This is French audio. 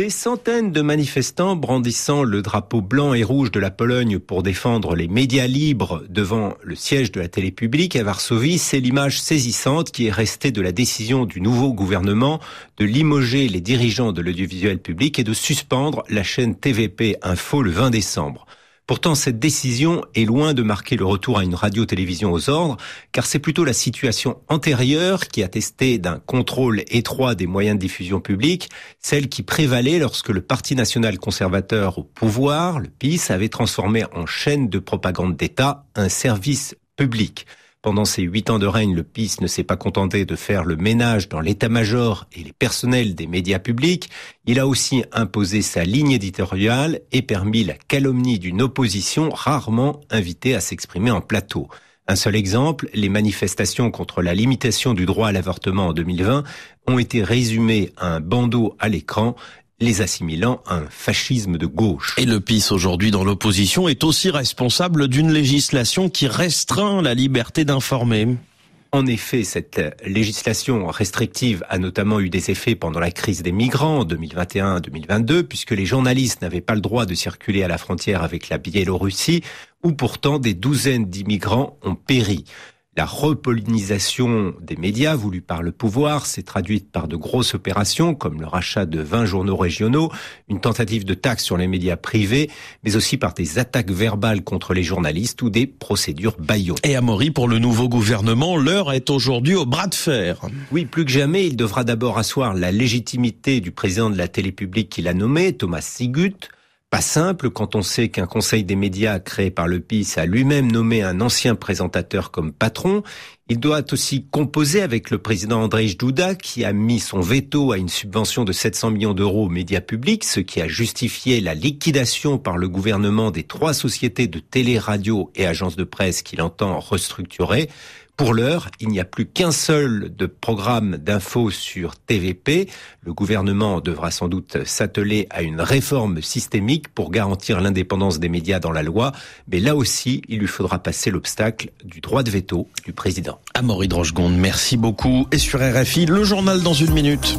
Des centaines de manifestants brandissant le drapeau blanc et rouge de la Pologne pour défendre les médias libres devant le siège de la télé publique à Varsovie, c'est l'image saisissante qui est restée de la décision du nouveau gouvernement de limoger les dirigeants de l'audiovisuel public et de suspendre la chaîne TVP Info le 20 décembre. Pourtant, cette décision est loin de marquer le retour à une radio-télévision aux ordres, car c'est plutôt la situation antérieure qui attestait d'un contrôle étroit des moyens de diffusion publique, celle qui prévalait lorsque le Parti national conservateur au pouvoir, le PIS, avait transformé en chaîne de propagande d'État un service public. Pendant ces huit ans de règne, le PIS ne s'est pas contenté de faire le ménage dans l'état-major et les personnels des médias publics. Il a aussi imposé sa ligne éditoriale et permis la calomnie d'une opposition rarement invitée à s'exprimer en plateau. Un seul exemple, les manifestations contre la limitation du droit à l'avortement en 2020 ont été résumées à un bandeau à l'écran les assimilant à un fascisme de gauche. Et le PIS aujourd'hui dans l'opposition est aussi responsable d'une législation qui restreint la liberté d'informer. En effet, cette législation restrictive a notamment eu des effets pendant la crise des migrants en 2021-2022, puisque les journalistes n'avaient pas le droit de circuler à la frontière avec la Biélorussie, où pourtant des douzaines d'immigrants ont péri. La repollinisation des médias voulue par le pouvoir s'est traduite par de grosses opérations comme le rachat de 20 journaux régionaux, une tentative de taxe sur les médias privés, mais aussi par des attaques verbales contre les journalistes ou des procédures baillons. Et à Maury, pour le nouveau gouvernement, l'heure est aujourd'hui au bras de fer. Oui, plus que jamais, il devra d'abord asseoir la légitimité du président de la télé publique qu'il a nommé, Thomas Sigut, pas simple quand on sait qu'un conseil des médias créé par le PIS a lui-même nommé un ancien présentateur comme patron. Il doit aussi composer avec le président Andrzej Duda qui a mis son veto à une subvention de 700 millions d'euros aux médias publics, ce qui a justifié la liquidation par le gouvernement des trois sociétés de télé, radio et agences de presse qu'il entend restructurer. Pour l'heure, il n'y a plus qu'un seul de programme d'infos sur TVP. Le gouvernement devra sans doute s'atteler à une réforme systémique pour garantir l'indépendance des médias dans la loi. Mais là aussi, il lui faudra passer l'obstacle du droit de veto du président. Amaury Drochegonde, merci beaucoup. Et sur RFI, le journal dans une minute.